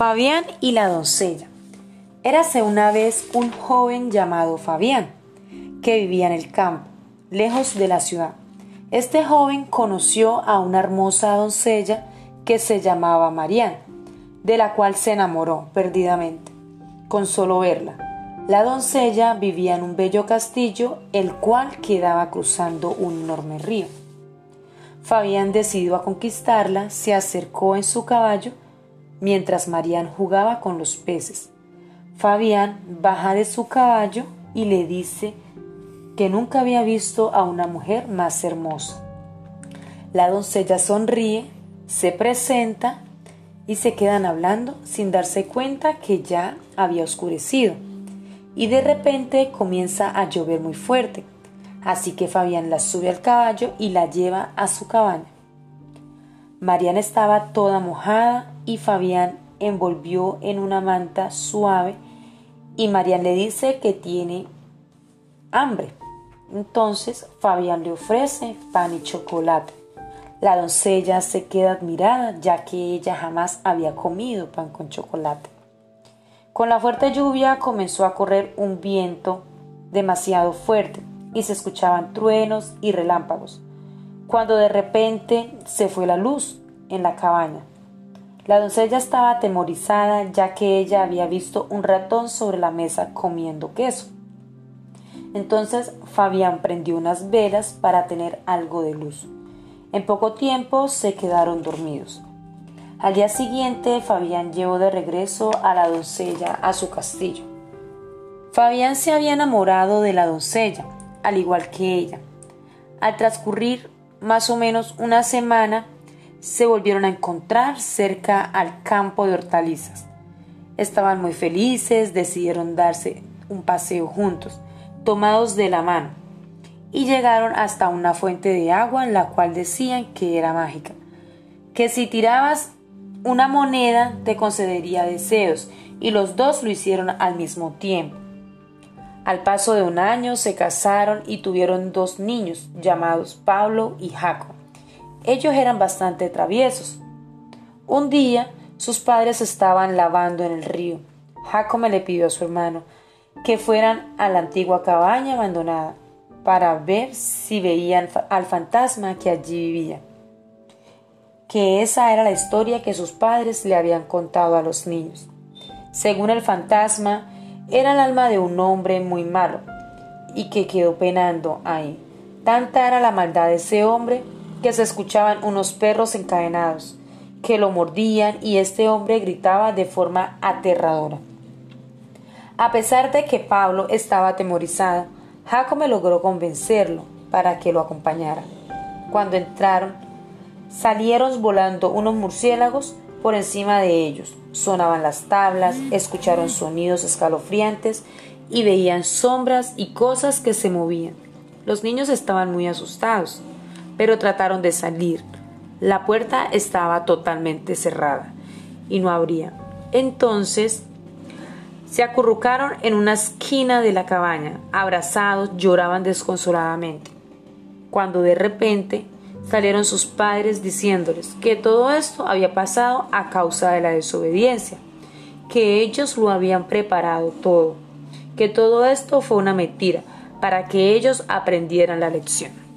Fabián y la doncella. Érase una vez un joven llamado Fabián, que vivía en el campo, lejos de la ciudad. Este joven conoció a una hermosa doncella que se llamaba Marián, de la cual se enamoró perdidamente, con solo verla. La doncella vivía en un bello castillo, el cual quedaba cruzando un enorme río. Fabián decidió a conquistarla, se acercó en su caballo, mientras Marián jugaba con los peces. Fabián baja de su caballo y le dice que nunca había visto a una mujer más hermosa. La doncella sonríe, se presenta y se quedan hablando sin darse cuenta que ya había oscurecido. Y de repente comienza a llover muy fuerte, así que Fabián la sube al caballo y la lleva a su cabaña. Mariana estaba toda mojada y Fabián envolvió en una manta suave y Marian le dice que tiene hambre. Entonces Fabián le ofrece pan y chocolate. La doncella se queda admirada ya que ella jamás había comido pan con chocolate. Con la fuerte lluvia comenzó a correr un viento demasiado fuerte y se escuchaban truenos y relámpagos cuando de repente se fue la luz en la cabaña. La doncella estaba atemorizada ya que ella había visto un ratón sobre la mesa comiendo queso. Entonces Fabián prendió unas velas para tener algo de luz. En poco tiempo se quedaron dormidos. Al día siguiente Fabián llevó de regreso a la doncella a su castillo. Fabián se había enamorado de la doncella, al igual que ella. Al transcurrir más o menos una semana, se volvieron a encontrar cerca al campo de hortalizas. Estaban muy felices, decidieron darse un paseo juntos, tomados de la mano, y llegaron hasta una fuente de agua en la cual decían que era mágica, que si tirabas una moneda te concedería deseos, y los dos lo hicieron al mismo tiempo. Al paso de un año se casaron y tuvieron dos niños llamados Pablo y Jaco. Ellos eran bastante traviesos. Un día sus padres estaban lavando en el río. me le pidió a su hermano que fueran a la antigua cabaña abandonada para ver si veían al fantasma que allí vivía. Que esa era la historia que sus padres le habían contado a los niños. Según el fantasma, era el alma de un hombre muy malo y que quedó penando ahí. Tanta era la maldad de ese hombre que se escuchaban unos perros encadenados que lo mordían y este hombre gritaba de forma aterradora. A pesar de que Pablo estaba atemorizado, Jacob logró convencerlo para que lo acompañara. Cuando entraron, salieron volando unos murciélagos por encima de ellos. Sonaban las tablas, escucharon sonidos escalofriantes y veían sombras y cosas que se movían. Los niños estaban muy asustados, pero trataron de salir. La puerta estaba totalmente cerrada y no abría. Entonces se acurrucaron en una esquina de la cabaña, abrazados, lloraban desconsoladamente. Cuando de repente salieron sus padres diciéndoles que todo esto había pasado a causa de la desobediencia, que ellos lo habían preparado todo, que todo esto fue una mentira para que ellos aprendieran la lección.